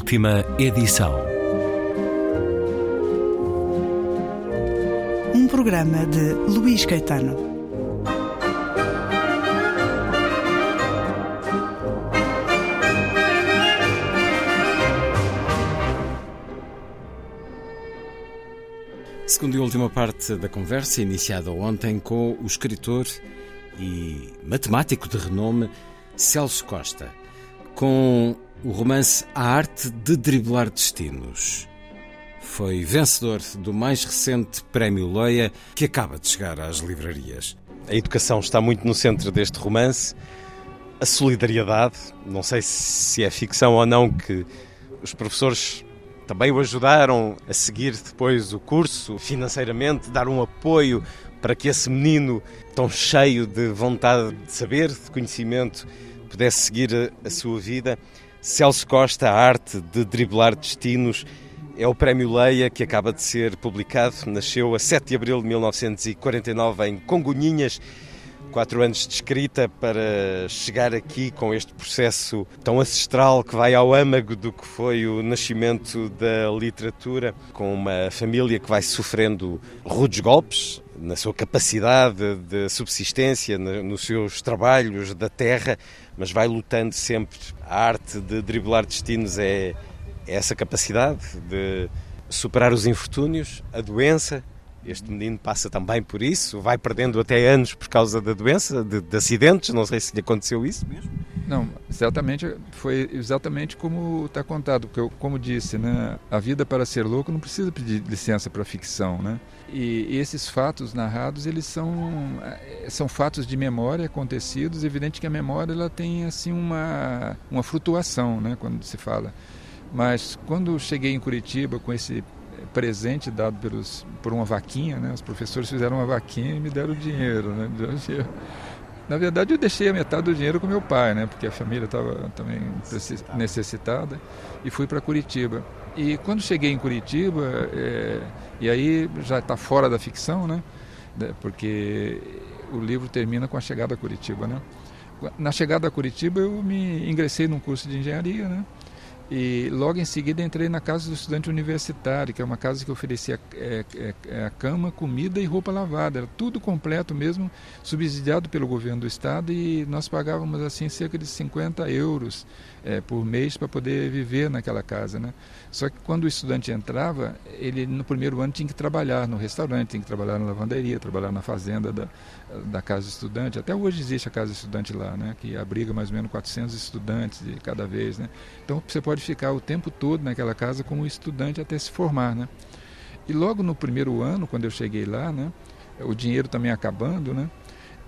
Última edição. Um programa de Luís Caetano. Segunda e última parte da conversa, iniciada ontem com o escritor e matemático de renome Celso Costa, com o romance A Arte de Driblar Destinos. Foi vencedor do mais recente Prémio Leia, que acaba de chegar às livrarias. A educação está muito no centro deste romance. A solidariedade, não sei se é ficção ou não, que os professores também o ajudaram a seguir depois o curso financeiramente, dar um apoio para que esse menino tão cheio de vontade de saber, de conhecimento, pudesse seguir a, sua vida. Celso Costa, a arte de driblar destinos, é o Prémio Leia que acaba de ser publicado. Nasceu a 7 de abril de 1949 em Congonhinhas. Quatro anos de escrita para chegar aqui com este processo tão ancestral que vai ao âmago do que foi o nascimento da literatura, com uma família que vai sofrendo rudes golpes, na sua capacidade de subsistência, nos seus trabalhos da terra, mas vai lutando sempre. A arte de driblar destinos é, é essa capacidade de superar os infortúnios, a doença. Este menino passa também por isso, vai perdendo até anos por causa da doença, de, de acidentes. Não sei se lhe aconteceu isso mesmo. Não, exatamente, foi exatamente como está contado, porque eu, como disse, né, a vida para ser louco não precisa pedir licença para ficção, né? E, esses fatos narrados, eles são eh, são fatos de memória acontecidos, evidente que a memória ela tem assim uma uma flutuação, né, quando se fala. Mas quando cheguei em Curitiba com esse presente dado pelos por uma vaquinha, né, os professores fizeram uma vaquinha e me deram dinheiro, né? Na verdade, eu deixei a metade do dinheiro com meu pai, né? Porque a família estava também necessitada e fui para Curitiba. E quando cheguei em Curitiba, é, e aí já está fora da ficção, né? Porque o livro termina com a chegada a Curitiba, né? Na chegada a Curitiba, eu me ingressei num curso de engenharia, né? E logo em seguida entrei na casa do estudante universitário, que é uma casa que oferecia é, é, é, a cama, comida e roupa lavada. Era tudo completo mesmo, subsidiado pelo governo do estado e nós pagávamos assim cerca de 50 euros é, por mês para poder viver naquela casa. Né? Só que quando o estudante entrava, ele no primeiro ano tinha que trabalhar no restaurante, tinha que trabalhar na lavanderia, trabalhar na fazenda da, da casa estudante. Até hoje existe a casa estudante lá, né? que abriga mais ou menos 400 estudantes de cada vez. Né? Então você pode ficar o tempo todo naquela casa como estudante até se formar. Né? E logo no primeiro ano, quando eu cheguei lá, né? o dinheiro também acabando, né?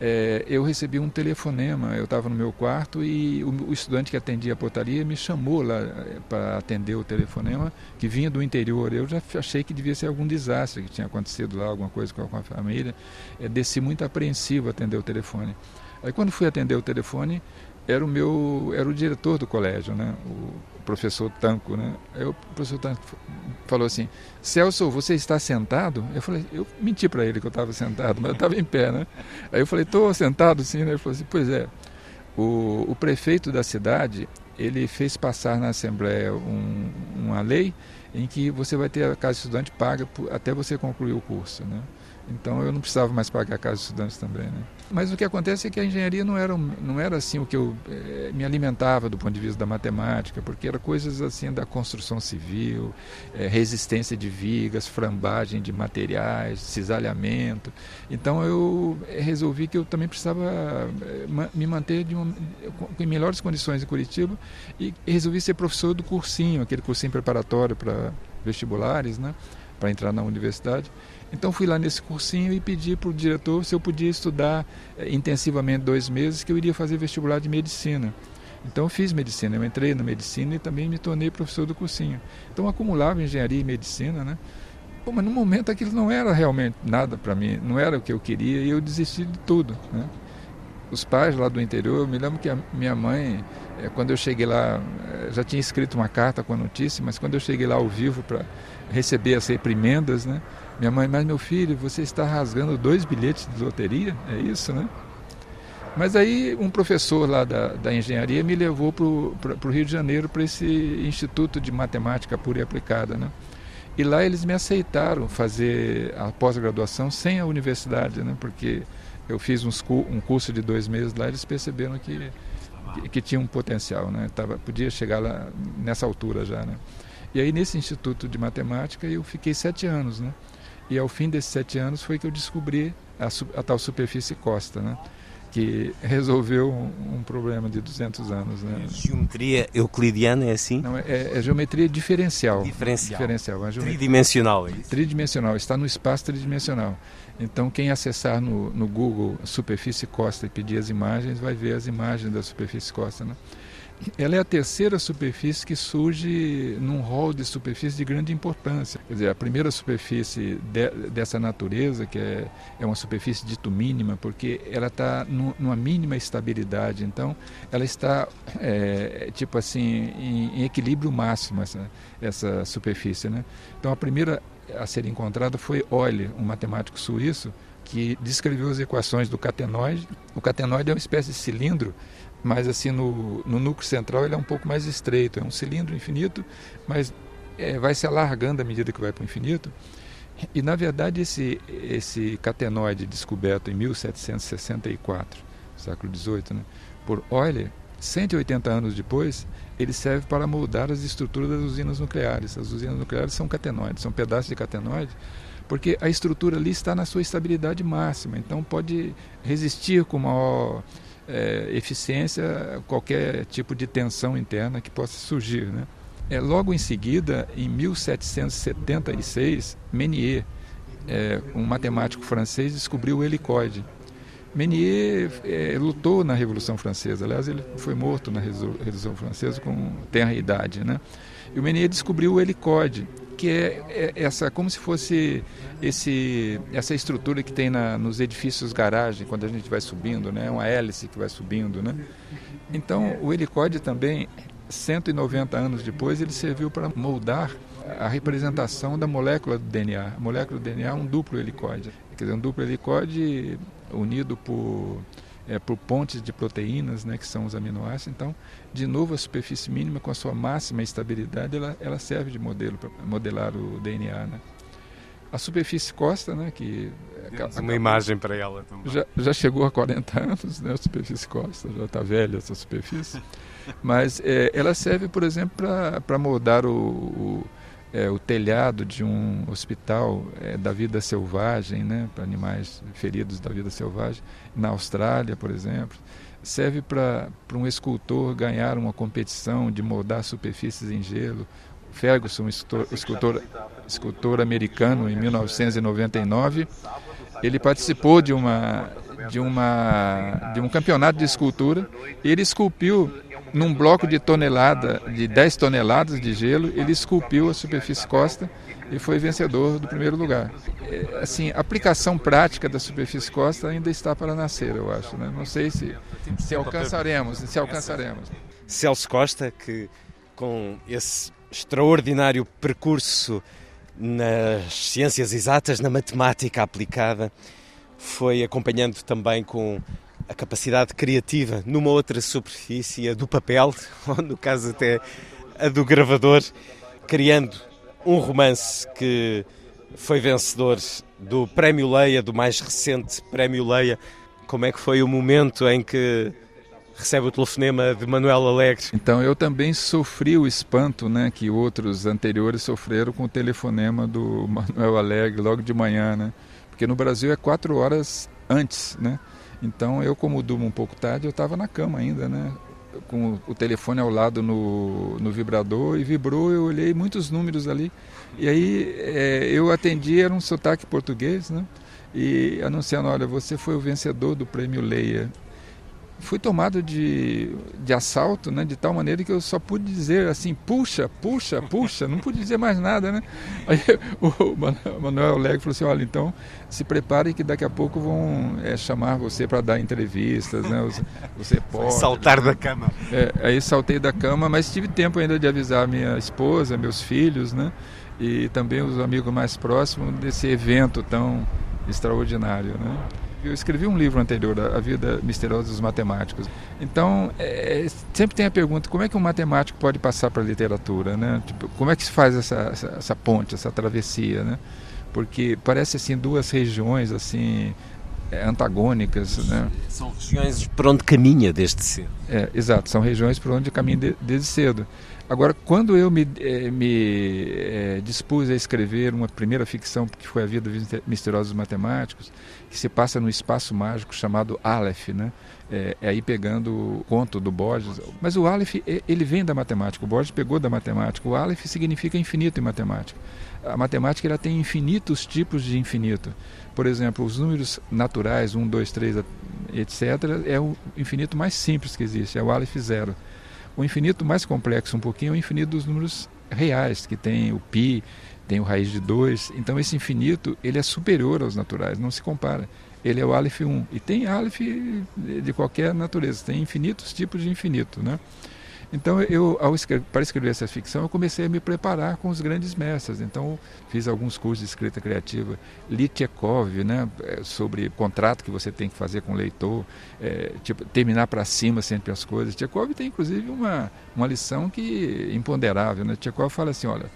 É, eu recebi um telefonema. Eu estava no meu quarto e o, o, estudante que atendia a portaria me chamou lá é, para atender o telefonema, que vinha do interior. Eu já achei que devia ser algum desastre, que tinha acontecido lá, alguma coisa com a família. É, desci muito apreensivo atender o telefone. Aí quando fui atender o telefone, era o meu, era o diretor do colégio, né? O, professor Tanco, né? Aí o professor Tanco falou assim: Celso, você está sentado? Eu falei: eu menti para ele que eu estava sentado, mas eu estava em pé, né? Aí eu falei: estou sentado sim, né? Ele falou assim: pois é. O, o prefeito da cidade ele fez passar na Assembleia um, uma lei em que você vai ter a casa estudante paga até você concluir o curso, né? Então eu não precisava mais pagar a casa de estudantes também. Né? Mas o que acontece é que a engenharia não era, não era assim o que eu eh, me alimentava do ponto de vista da matemática, porque era coisas assim da construção civil, eh, resistência de vigas, frambagem de materiais, cisalhamento. Então eu resolvi que eu também precisava eh, me manter uma, melhores condições em Curitiba e resolvi ser professor do cursinho, aquele cursinho preparatório para vestibulares, né? Para entrar na universidade. Então fui lá nesse cursinho e pedi para o diretor se eu podia estudar eh, intensivamente dois meses, que eu iria fazer vestibular de medicina. Então fiz medicina, eu entrei na medicina e também me tornei professor do cursinho. Então acumulava engenharia e medicina, né? Mas no momento aquilo não era realmente nada para mim, não era o que eu queria e eu desisti de tudo, né? Os pais lá do interior, eu me lembro que a minha mãe, eh, quando eu cheguei lá, eh, já tinha escrito uma carta com a notícia, mas quando eu cheguei lá ao vivo para receber as reprimendas, né? Minha mãe, mas meu filho, você está rasgando dois bilhetes de loteria? É isso, né? Mas aí um professor lá da, da engenharia me levou para o Rio de Janeiro, para esse Instituto de Matemática Pura e Aplicada. Né? E lá eles me aceitaram fazer a pós-graduação sem a universidade, né? porque eu fiz uns, um curso de dois meses lá, eles perceberam que, que, que tinha um potencial, né? Tava, podia chegar lá nessa altura já. Né? E aí nesse Instituto de Matemática eu fiquei sete anos. Né? E ao fim desses sete anos foi que eu descobri a, a tal superfície Costa. Né? que resolveu um, um, problema de 200 anos. Né? Geometria euclidiana é assim? Não, é, é geometria diferencial. Diferencial. diferencial geometria... Tridimensional, é isso? Tridimensional, está no espaço tridimensional. Então, quem acessar no, no Google superfície costa e pedir as imagens, vai ver as imagens da superfície costa. Né? Ela é a terceira superfície que surge num rol de superfície de grande importância. Quer dizer, a primeira superfície de, dessa natureza, que é, é uma superfície dito mínima, porque ela está numa mínima estabilidade, então ela está, é, tipo assim, em, em, equilíbrio máximo, essa, essa superfície. Né? Então a primeira a ser encontrada foi Euler, um matemático suíço, que descreveu as equações do catenoide. O catenoide é uma espécie de cilindro mas assim no, no núcleo central ele é um pouco mais estreito, é um cilindro infinito, mas é, vai se alargando à medida que vai para o infinito. E na verdade esse, esse catenoide descoberto em 1764, século XVIII, né, por Euler, 180 anos depois, ele serve para moldar as estruturas das usinas nucleares. As usinas nucleares são catenoides, são pedaços de catenoide, porque a estrutura ali está na sua estabilidade máxima, então pode resistir com maior é, eficiência qualquer tipo de tensão interna que possa surgir. Né? É, logo em seguida, em 1776, Menier, é, um matemático francês, descobriu o helicoide. Menier é, lutou na Revolução Francesa, aliás, ele foi morto na Revolução Francesa com tenra idade. Né? E o Menier descobriu o helicoide, que é, é, essa como se fosse esse essa estrutura que tem na, nos edifícios garagem quando a gente vai subindo, né, uma hélice que vai subindo, né. Então o helicóide também 190 anos depois ele serviu para moldar a representação da molécula do DNA. A molécula do DNA é um duplo helicóide, quer dizer, um duplo helicóide unido por é, por pontes de proteínas, né, que são os aminoácidos. Então, de novo, a superfície mínima com a sua máxima estabilidade, ela, ela serve de modelo para modelar o DNA. Né? A superfície costa, né, que Temos uma imagem para ela também. Já, já chegou a 40 anos, né, a superfície costa, já está velha essa superfície. Mas é, ela serve, por exemplo, para moldar o, o é, o telhado de um hospital é, da vida selvagem, né, para animais feridos da vida selvagem, na Austrália, por exemplo. Serve para um escultor ganhar uma competição de moldar superfícies em gelo. Ferguson, escultor, escultor, escultor americano, em 1999, ele participou de uma de uma de um campeonato de escultura e ele esculpiu num bloco de tonelada, de 10 toneladas de gelo, ele esculpiu a superfície costa e foi vencedor do primeiro lugar. É, assim, a aplicação prática da superfície costa ainda está para nascer, eu acho. Né? Não sei se, se alcançaremos, se alcançaremos. Celso Costa, que com esse extraordinário percurso nas ciências exatas, na matemática aplicada, foi acompanhando também com a capacidade criativa numa outra superfície, a do papel, ou no caso até a do gravador, criando um romance que foi vencedor do Prémio Leia, do mais recente Prémio Leia. Como é que foi o momento em que recebe o telefonema de Manuel Alegre? Então eu também sofri o espanto, né, que outros anteriores sofreram com o telefonema do Manuel Alegre logo de manhã, né? Porque no Brasil é quatro horas antes, né? Então eu, como durmo um pouco tarde, eu estava na cama ainda, né? Com o telefone ao lado no, no vibrador e vibrou, eu olhei muitos números ali. E aí é, eu atendi, era um sotaque português, né? E anunciando, olha, você foi o vencedor do prêmio Leia fui tomado de, de assalto, né, de tal maneira que eu só pude dizer assim, puxa, puxa, puxa, não pude dizer mais nada, né? Aí o Manuel Leg falou assim, olha, então se prepare que daqui a pouco vão é, chamar você para dar entrevistas, né? Você pode... Saltar da cama. É, aí saltei da cama, mas tive tempo ainda de avisar minha esposa, meus filhos, né? E também os amigos mais próximos desse evento tão extraordinário, né? Eu escrevi um livro anterior, A Vida Misteriosa dos Matemáticos. Então, é, sempre tem a pergunta, como é que um matemático pode passar para a literatura? Né? Tipo, como é que se faz essa, essa, essa ponte, essa travessia? Né? Porque parece assim duas regiões assim é, antagônicas. Né? São regiões por onde caminha desde cedo. É, exato, são regiões por onde caminha de, desde cedo. Agora, quando eu me, eh, me eh, dispus a escrever uma primeira ficção, que foi A Vida dos Matemáticos, que se passa no espaço mágico chamado Aleph, né? É, é, aí pegando o conto do Borges. Mas o Aleph, ele vem da matemática, o Borges pegou da matemática. O Aleph significa infinito em matemática. A matemática ela tem infinitos tipos de infinito. Por exemplo, os números naturais, 1, 2, 3, etc., é o infinito mais simples que existe, é o Aleph zero. O infinito mais complexo um pouquinho é o infinito dos números reais, que tem o π, tem o raiz de 2. Então esse infinito, ele é superior aos naturais, não se compara. Ele é o Aleph 1. E tem Aleph de qualquer natureza, tem infinitos tipos de infinito, né? Então, eu, escrever, para escrever essa ficção, eu comecei a me preparar com os grandes mestres. Então, fiz alguns cursos de escrita criativa. Li Tchekov, né, é, sobre contrato que você tem que fazer com o leitor, é, tipo, terminar para cima sempre as coisas. Tchekov tem, inclusive, uma, uma lição que imponderável. Né? Tchekov fala assim, olha,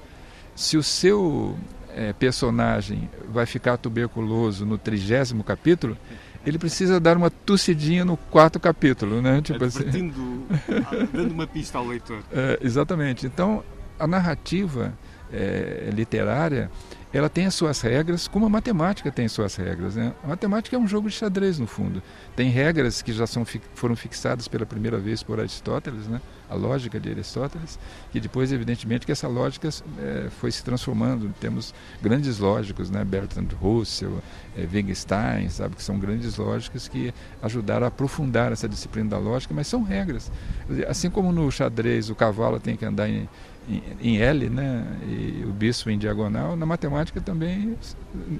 se o seu é, personagem vai ficar tuberculoso no trigésimo capítulo, ele precisa dar uma tossidinha no quarto capítulo, né? Tipo assim. dando uma pista ao leitor. É, exatamente. Então, a narrativa é, literária ela tem as suas regras, como a matemática tem as suas regras. Né? A matemática é um jogo de xadrez, no fundo. Tem regras que já são, foram fixadas pela primeira vez por Aristóteles, né? a lógica de Aristóteles, que depois, evidentemente, que essa lógica é, foi se transformando. Temos grandes lógicos, né? Bertrand Russell, é, Wittgenstein, sabe, que são grandes lógicas que ajudaram a aprofundar essa disciplina da lógica, mas são regras. Assim como no xadrez o cavalo tem que andar em em, L, né, e o bispo em diagonal, na matemática também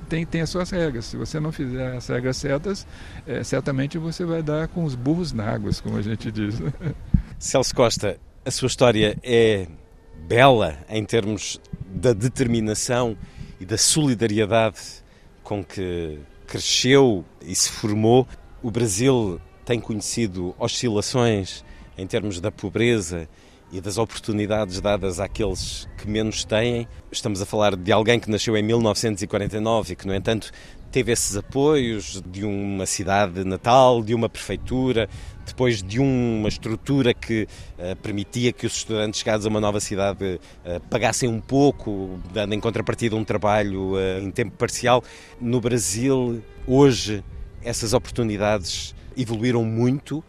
tem, tem as suas regras. Se você não fizer as regras certas, é, certamente você vai dar com os burros na água, como a gente diz. Celso Costa, a sua história é bela em termos da determinação e da solidariedade com que cresceu e se formou. O Brasil tem conhecido oscilações em termos da pobreza e das oportunidades dadas àqueles que menos têm. Estamos a falar de alguém que nasceu em 1949 e que, no entanto, teve esses apoios de uma cidade natal, de uma prefeitura, depois de uma estrutura que uh, permitia que os estudantes chegados a uma nova cidade uh, pagassem um pouco, dando em contrapartida um trabalho uh, em tempo parcial. No Brasil, hoje, essas oportunidades evoluíram muito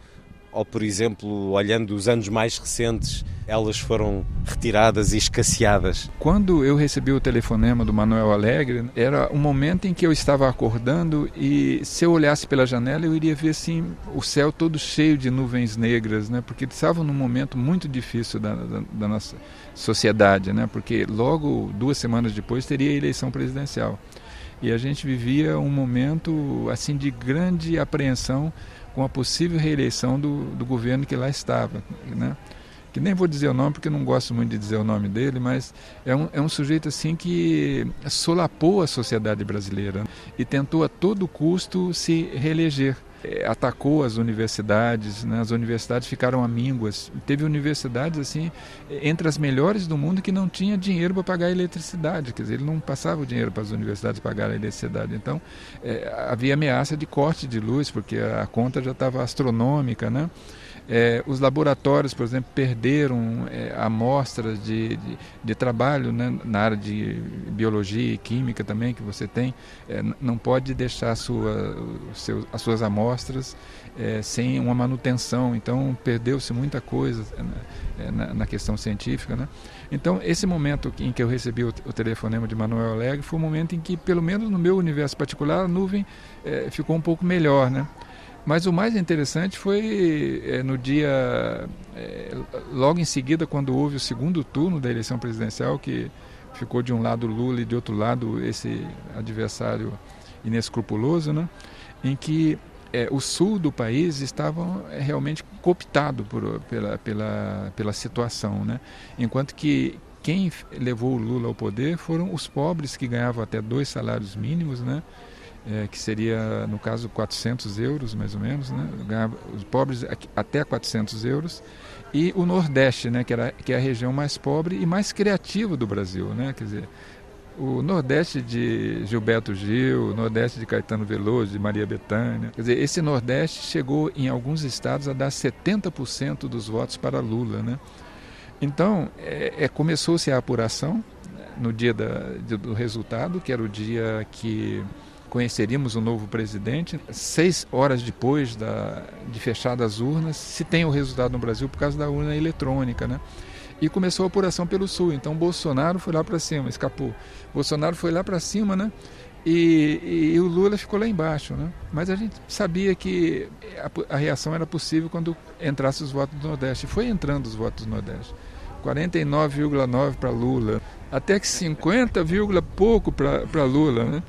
ou, por exemplo, olhando os anos mais recentes, elas foram retiradas e escasseadas? Quando eu recebi o telefonema do Manuel Alegre, era um momento em que eu estava acordando e se eu olhasse pela janela eu iria ver assim o céu todo cheio de nuvens negras, né? Porque estavam num momento muito difícil da, da, da nossa sociedade, né? Porque logo duas semanas depois teria a eleição presidencial e a gente vivia um momento assim de grande apreensão com a possível reeleição do, do governo que lá estava, né? Que nem vou dizer o nome porque não gosto muito de dizer o nome dele, mas é um, é um sujeito assim que solapou a sociedade brasileira e tentou a todo custo se reeleger. É, atacou as universidades, né? as universidades ficaram amínguas. Teve universidades assim entre as melhores do mundo que não tinha dinheiro para pagar a eletricidade, quer dizer, ele não passava o dinheiro para as universidades pagar a eletricidade. Então é, havia ameaça de corte de luz porque a conta já estava astronômica, né? É, os laboratórios, por exemplo, perderam é, amostras de, de, de trabalho né, na área de biologia e química também que você tem. É, não pode deixar sua, seu, as suas amostras é, sem uma manutenção. Então, perdeu-se muita coisa né, é, na, na, questão científica. Né? Então, esse momento em que eu recebi o, o, telefonema de Manuel Alegre foi um momento em que, pelo menos no meu universo particular, a nuvem é, ficou um pouco melhor. Né? Mas o mais interessante foi é, no dia, é, logo em seguida, quando houve o segundo turno da eleição presidencial, que ficou de um lado Lula e de outro lado esse adversário inescrupuloso, né? em que é, o sul do país estava realmente cooptado por, pela, pela, pela situação, né? enquanto que quem levou o Lula ao poder foram os pobres que ganhavam até dois salários mínimos, né? É, que seria, no caso, 400 euros, mais ou menos, né? os pobres até 400 euros, e o Nordeste, né? que, era, que é a região mais pobre e mais criativa do Brasil. Né? Quer dizer, o Nordeste de Gilberto Gil, o Nordeste de Caetano Veloso, de Maria Bethânia. Quer dizer, esse Nordeste chegou em alguns estados a dar 70% dos votos para Lula. Né? Então, é, é começou-se a apuração no dia da, do resultado, que era o dia que conheceríamos o novo presidente. Seis horas depois da, de fechadas as urnas, se tem o resultado no Brasil por causa da urna eletrônica, né? E começou a apuração pelo Sul. Então Bolsonaro foi lá para cima, escapou. Bolsonaro foi lá para cima, né? E, e, o Lula ficou lá embaixo, né? Mas a gente sabia que a, a reação era possível quando entrasse os votos do Nordeste. Foi entrando os votos do Nordeste. 49,9 para Lula, até que 50, pouco para Lula, né?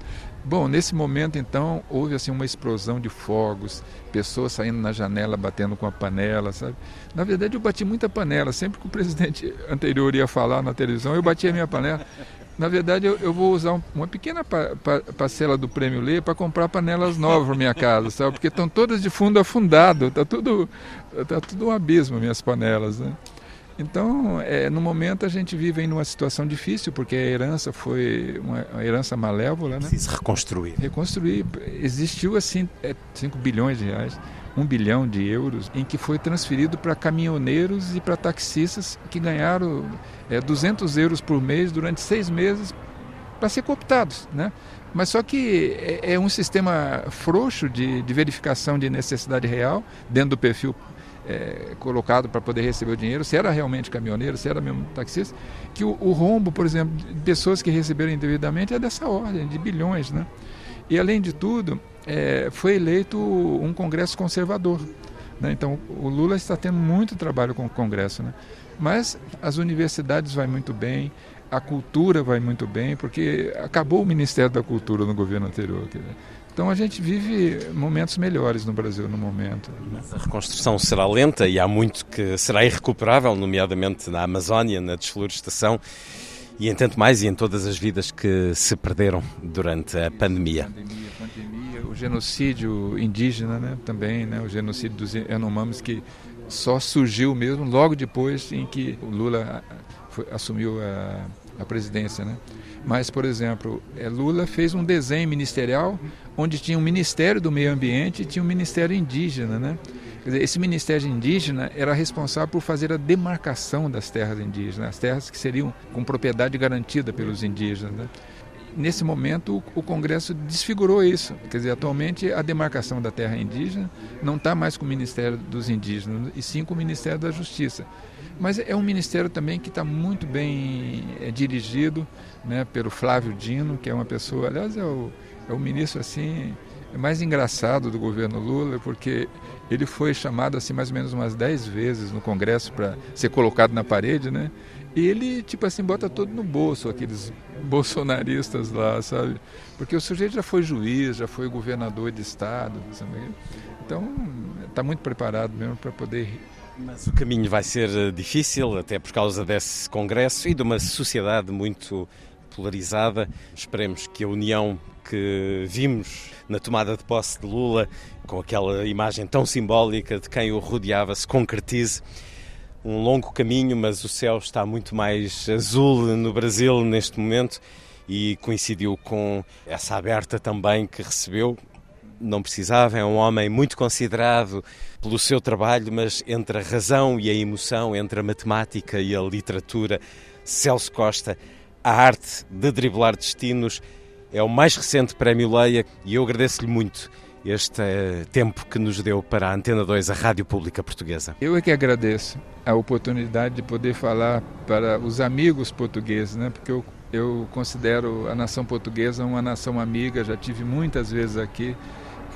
Bom, nesse momento então houve assim uma explosão de fogos, pessoas saindo na janela batendo com a panela, sabe? Na verdade eu bati muita panela, sempre que o presidente anterior ia falar na televisão eu batia a minha panela. Na verdade eu, eu vou usar um, uma pequena pa, pa, parcela do prêmio Lê para comprar panelas novas para minha casa, sabe? Porque estão todas de fundo afundado, tá tudo tá tudo um abismo minhas panelas, né? Então, é, no momento a gente vive em uma situação difícil, porque a herança foi uma, uma herança malévola. Né? Precisa reconstruir. Reconstruir. Existiu, assim, é, 5 bilhões de reais, 1 bilhão de euros, em que foi transferido para caminhoneiros e para taxistas que ganharam é, 200 euros por mês durante seis meses para ser cooptados, né? Mas só que é, é um sistema frouxo de, de verificação de necessidade real dentro do perfil é, colocado para poder receber o dinheiro, se era realmente caminhoneiro, se era mesmo taxista, que o, o, rombo, por exemplo, de pessoas que receberam indevidamente é dessa ordem, de bilhões. Né? E, além de tudo, é, foi eleito um Congresso conservador. Né? Então, o Lula está tendo muito trabalho com o Congresso. Né? Mas as universidades vai muito bem, a cultura vai muito bem, porque acabou o Ministério da Cultura no governo anterior. Então a gente vive momentos melhores no Brasil no momento. Mas a reconstrução será lenta e há muito que será irrecuperável, nomeadamente na Amazónia, na desflorestação e em tanto mais e em todas as vidas que se perderam durante a pandemia. pandemia, pandemia o genocídio indígena né, também, né, o genocídio dos Yanomamis que só surgiu mesmo logo depois em que o Lula foi, assumiu a, a presidência. Né? Mas, por exemplo, é, Lula fez um desenho ministerial onde tinha um Ministério do Meio Ambiente e tinha um Ministério Indígena. Né? Dizer, esse Ministério Indígena era responsável por fazer a demarcação das terras indígenas, as terras que seriam com propriedade garantida pelos indígenas. Né? Nesse momento, o Congresso desfigurou isso. Quer dizer, atualmente a demarcação da terra indígena não está mais com o Ministério dos Indígenas, e sim com o Ministério da Justiça. Mas é um ministério também que está muito bem é, dirigido né, pelo Flávio Dino, que é uma pessoa, aliás, é o, é o ministro assim mais engraçado do governo Lula, porque ele foi chamado assim mais ou menos umas dez vezes no Congresso para ser colocado na parede, né? Ele, tipo assim, bota tudo no bolso, aqueles bolsonaristas lá, sabe? Porque o sujeito já foi juiz, já foi governador de estado, sabe? Então, está muito preparado mesmo para poder mas o caminho vai ser eh, difícil, até por causa desse Congresso e de uma sociedade muito polarizada. Esperemos que a união que vimos na tomada de posse de Lula, com aquela imagem tão simbólica de quem o rodeava, se concretize. Um longo caminho, mas o céu está muito mais azul no Brasil neste momento e coincidiu com essa aberta também que recebeu. Não precisava, é um homem muito considerado pelo seu trabalho, mas entre a razão e a emoção, entre a matemática e a literatura, Celso Costa, a arte de driblar destinos, é o mais recente prémio Leia e eu agradeço-lhe muito este eh, tempo que nos deu para a Antena 2, a Rádio Pública Portuguesa. Eu é que agradeço a oportunidade de poder falar para os amigos portugueses, né? porque eu, eu considero a nação portuguesa uma nação amiga, já tive muitas vezes aqui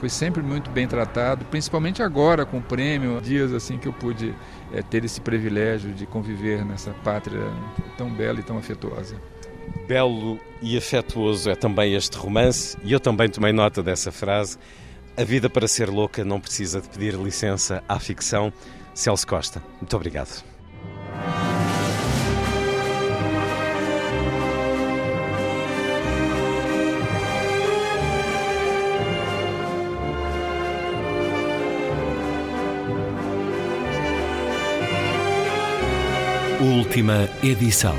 Fui sempre muito bem tratado, principalmente agora com o prêmio, dias assim que eu pude é, ter esse privilégio de conviver nessa pátria tão bela e tão afetuosa. Belo e afetuoso é também este romance, e eu também tomei nota dessa frase. A vida para ser louca não precisa de pedir licença à ficção. Celso Costa, muito obrigado. Última edição.